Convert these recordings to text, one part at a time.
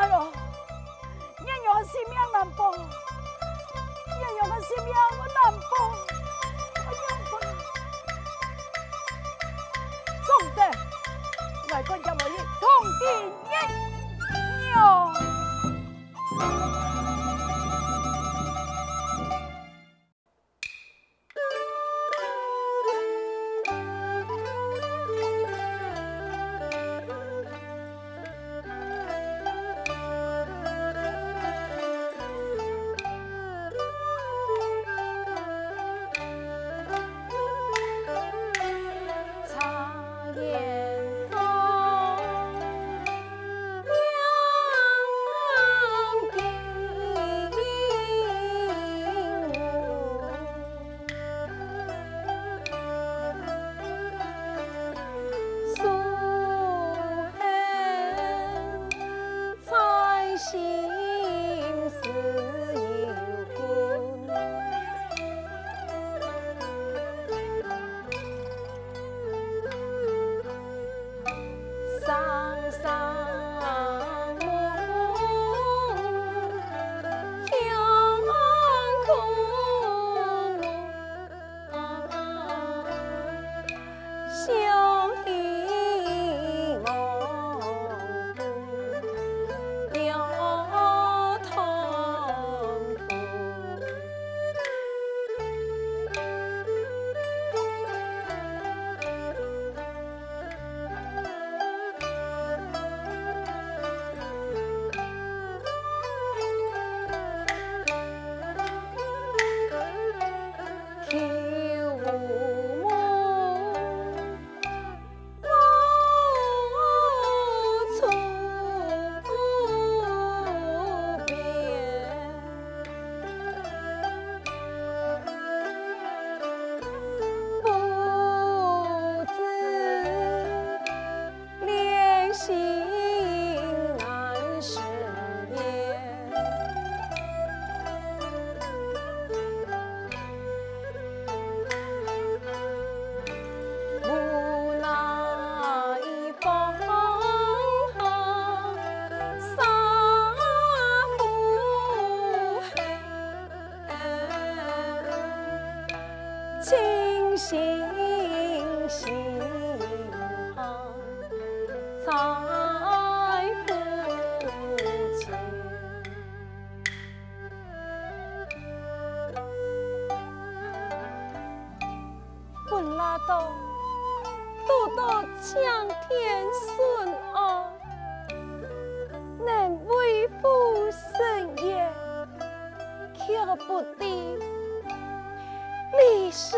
快乐，娘娘的性命难保，你娘的性命我难保，哎呀妈！总得，来管家们同定娘娘。个不低。你是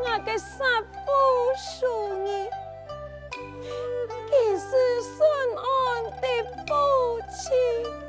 我的三不属你，你是孙安的父亲。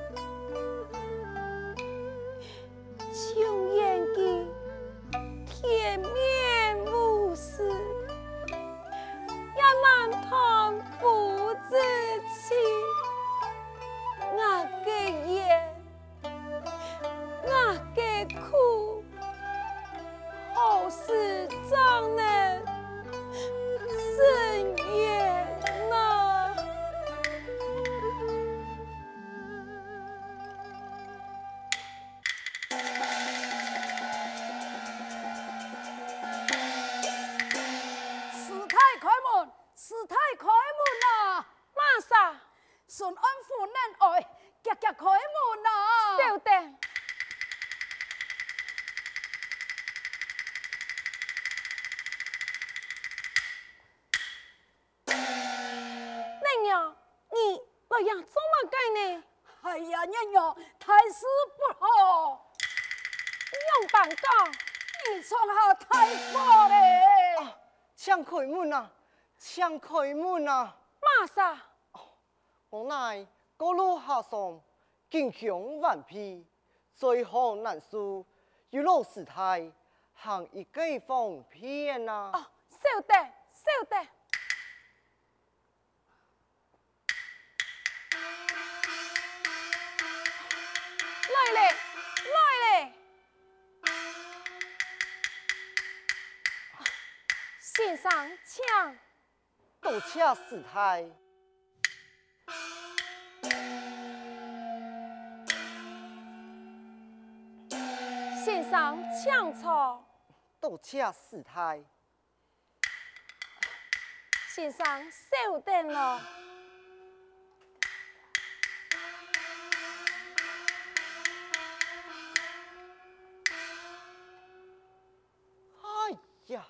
开门啊！抢开门啊！马啥？我乃各路客商，金强万匹，最后难输，有老师太行一个方片啊！哦，晓得，晓得。来嘞，先生，请。多谢师太。先生请坐。多谢师太。先生稍等咯。恰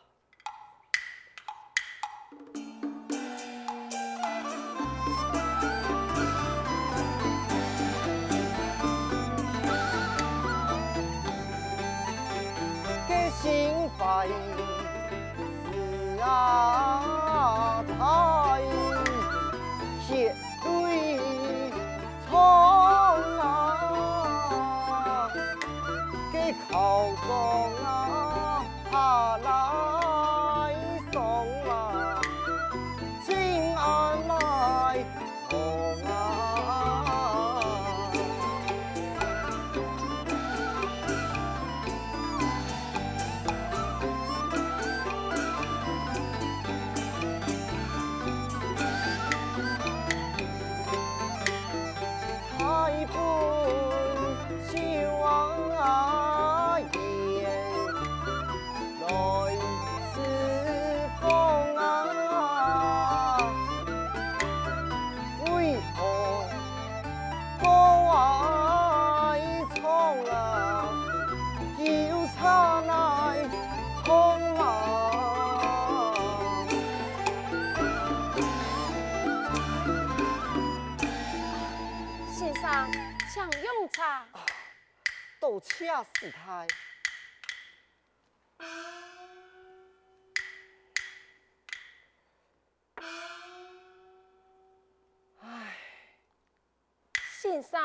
先生，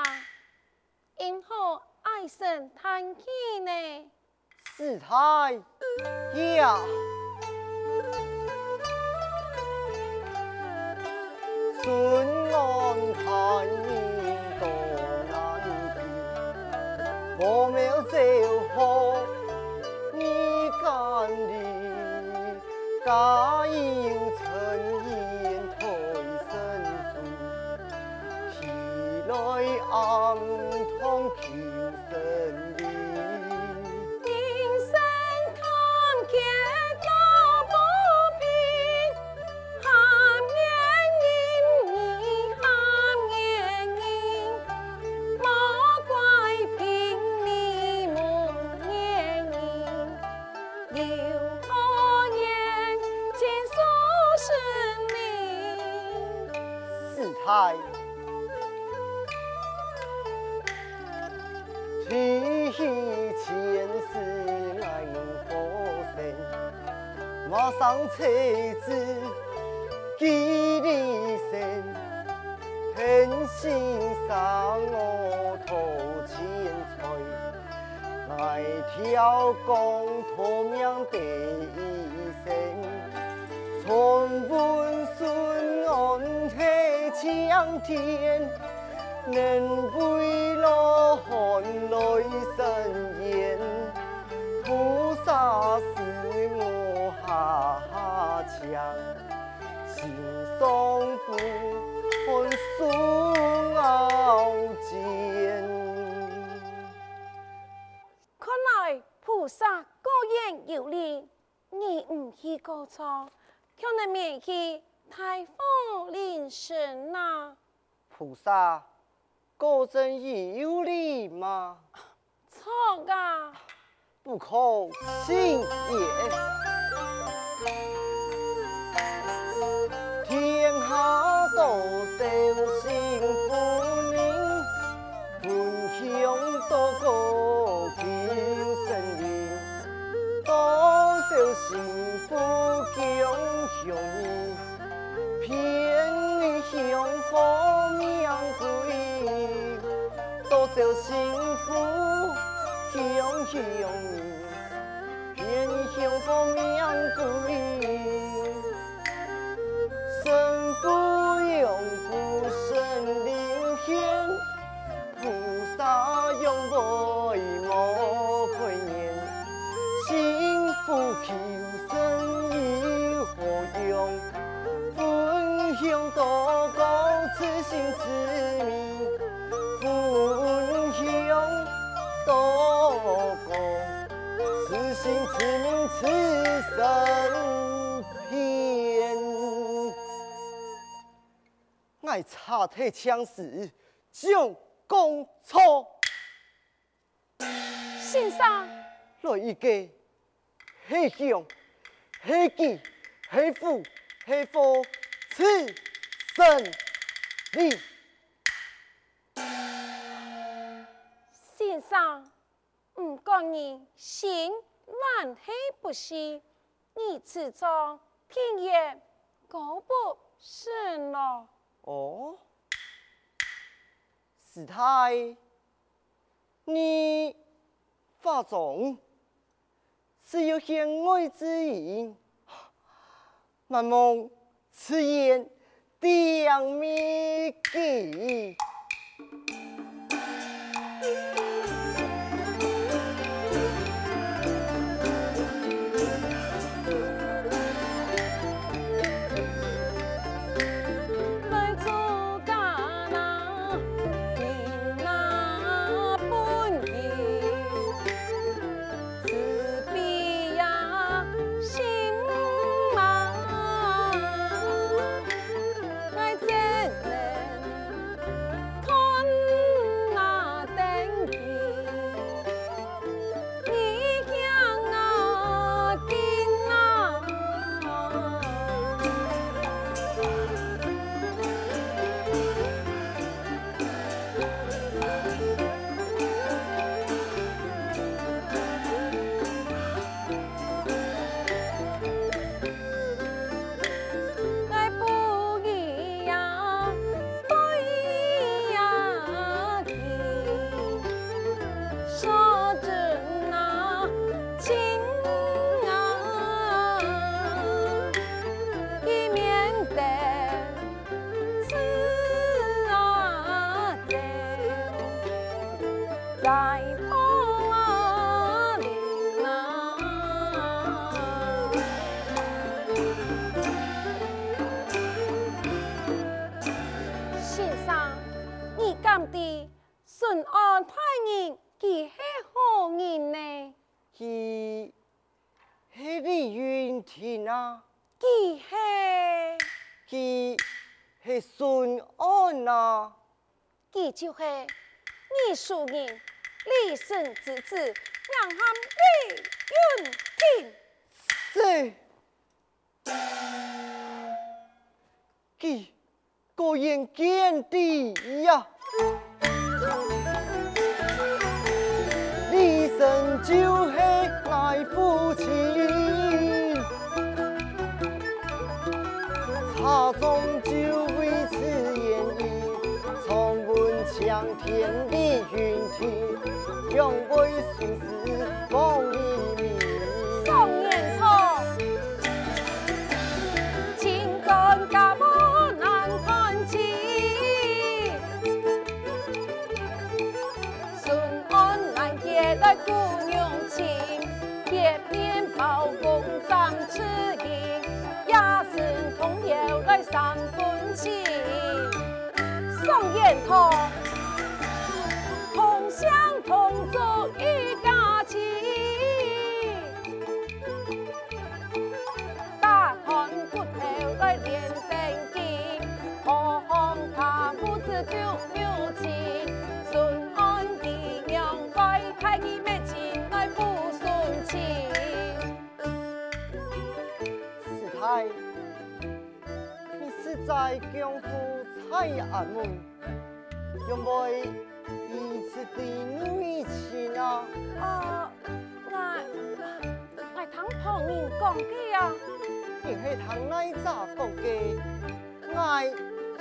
因何唉声叹气呢？师太呀，顺妻子记你身，狠心伤我头前锤，来条公托命第一声，从文顺安体强天，能为了汉来生心送不混苏傲间。看来菩萨果然有理，你唔去过错，可能免去太风临身呐。菩萨果真有理吗？错噶，不可信也。心之命，分享多高，此心之命，此生偏。爱插队枪时，将功错。先生，来一个，黑熊，黑鸡，黑虎，黑虎，此生你。先生，唔讲你心还黑不是，你此状天也高不胜了。哦，师太，你发中是有弦外之音，难蒙此言点秘计。就是你属人李胜之子，杨汉李云亭。是，佢果然见地呀！为数字风里明。宋元通，情感家母难看清。顺安难结的姑娘情，铁面包公张翅银，亚顺同游来三分在江湖采安门，用为一次的女情啊！啊，我我听旁人讲嘅啊，你系听哪吒讲嘅？我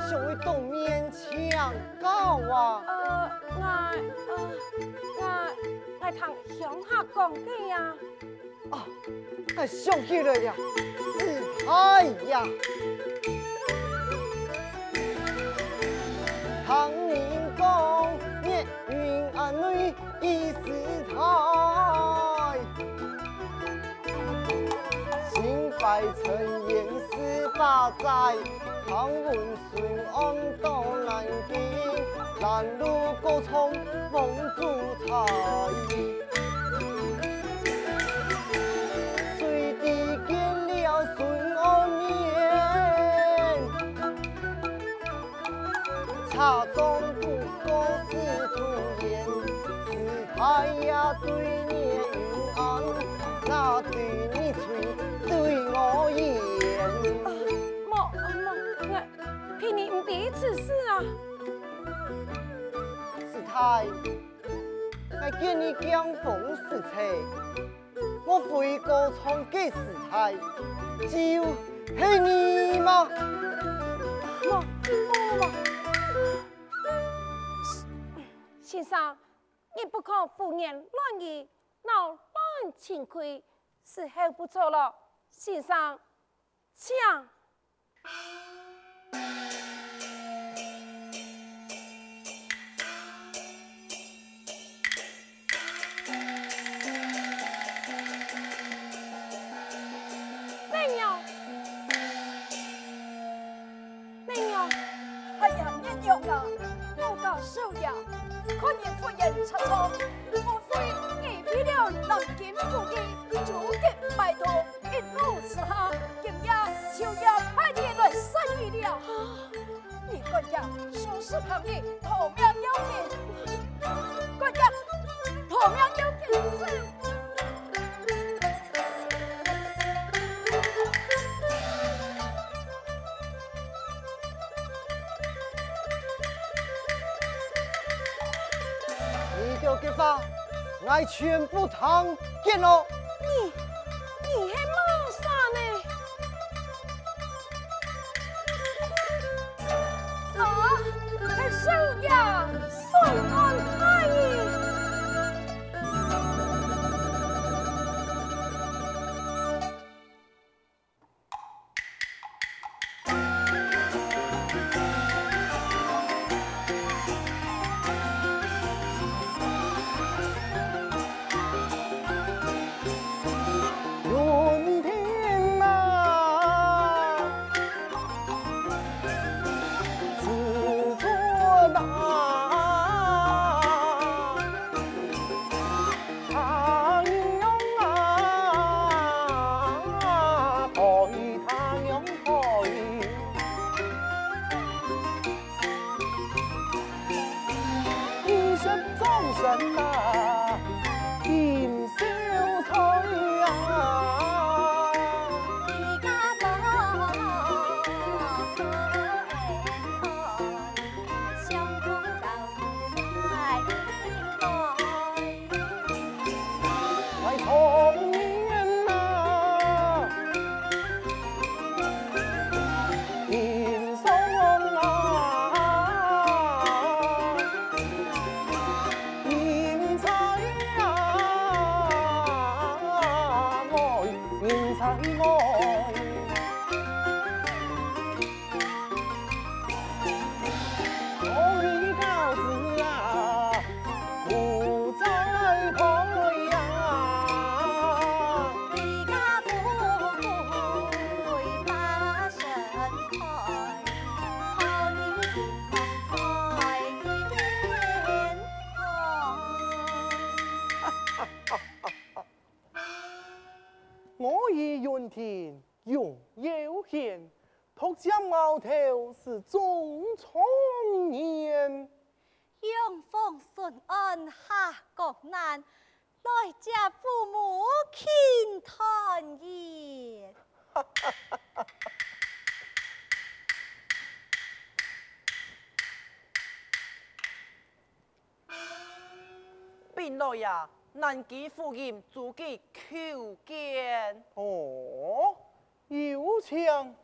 想会当面请教啊！呃，我呃我我听乡下讲嘅啊！啊，我想起来了，师太呀！唐明公灭云安女一时代，新败陈堰十八载，唐文顺安都难拦路歌唱梦珠彩，茶中不过是徒言，世态呀对面云安，那对你吹对我言。莫莫，我凭你唔第此事啊！我见你江风使舵，我回歌唱给师太，就是你吗？先生，你不可胡言乱语，闹乱情规，时候不错了，先生，请。我全部听见了。你，你还骂啥呢？啊，还收呀，孙安父母庆团圆。并来呀，南极父亲自己求见。哦，有请。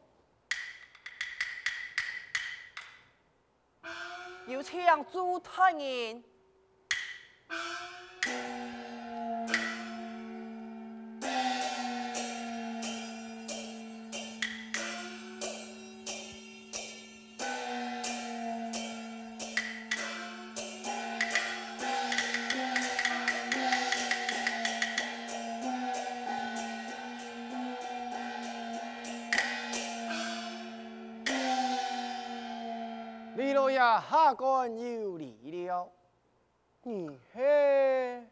有请朱太医。爷下官有礼了。你嘿，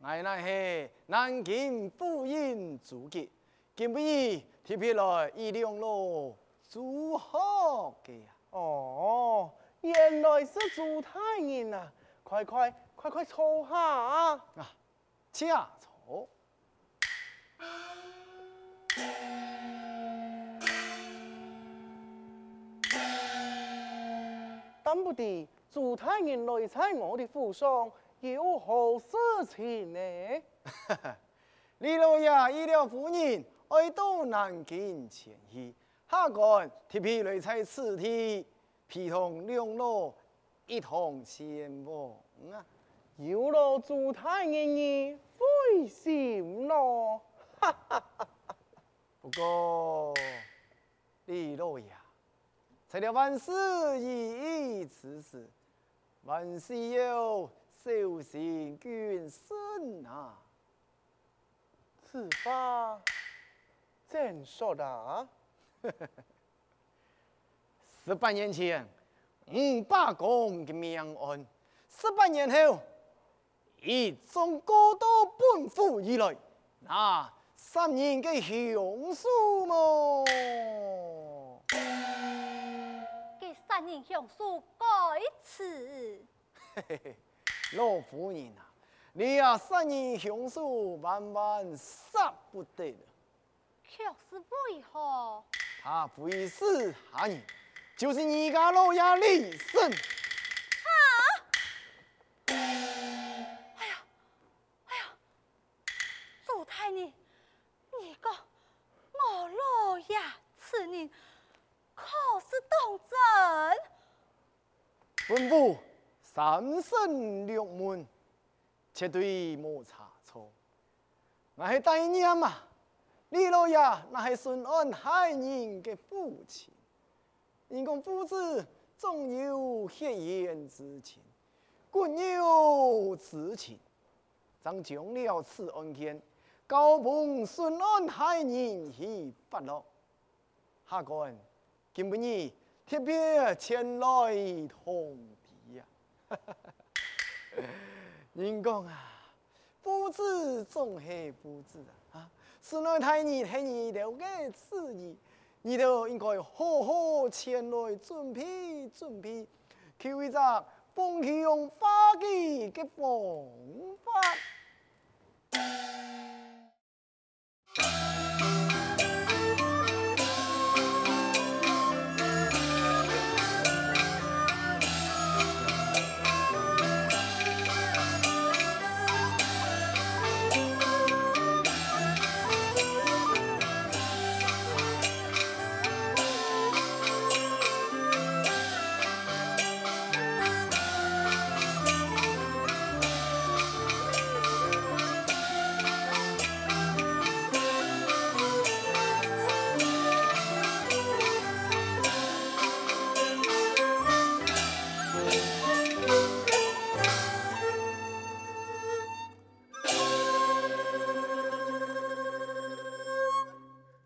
俺乃是南京府尹朱吉，今不义特别来一两路祝贺的呀。哦，原来是朱大人啊！快快快快坐下啊！啊，请坐。等不得，祖太人来在我的府上有何事情呢？李老爷一了夫人爱到南京前去，下官特别来在此地陪同两老一同前往啊！有了祖太人的费心咯。哈哈哈！不过李老爷。才了万事如意之时，万事要小心谨慎啊！此话怎说的啊？十八年前五百公的命案，十八年后一众过到本府以来，那三年的凶数么？三人向书改词，嘿嘿嘿，老夫人啊，你啊三人向书万万杀不得了。却是为何？他非是他人，就是你家老爷李胜。真？本府三省六门，绝对没差错。我是大娘嘛，李老爷那是顺安海人的父亲。因公父子总有血缘之情，骨肉之情。咱讲了此案件，交奉顺安海人去发落。下官。今不日特别前来通敌呀！人讲啊，父子总是父子啊！啊，顺安大人系你了嘅旨意，你都应该好好前来准备准备，求一个风轻花季的方法。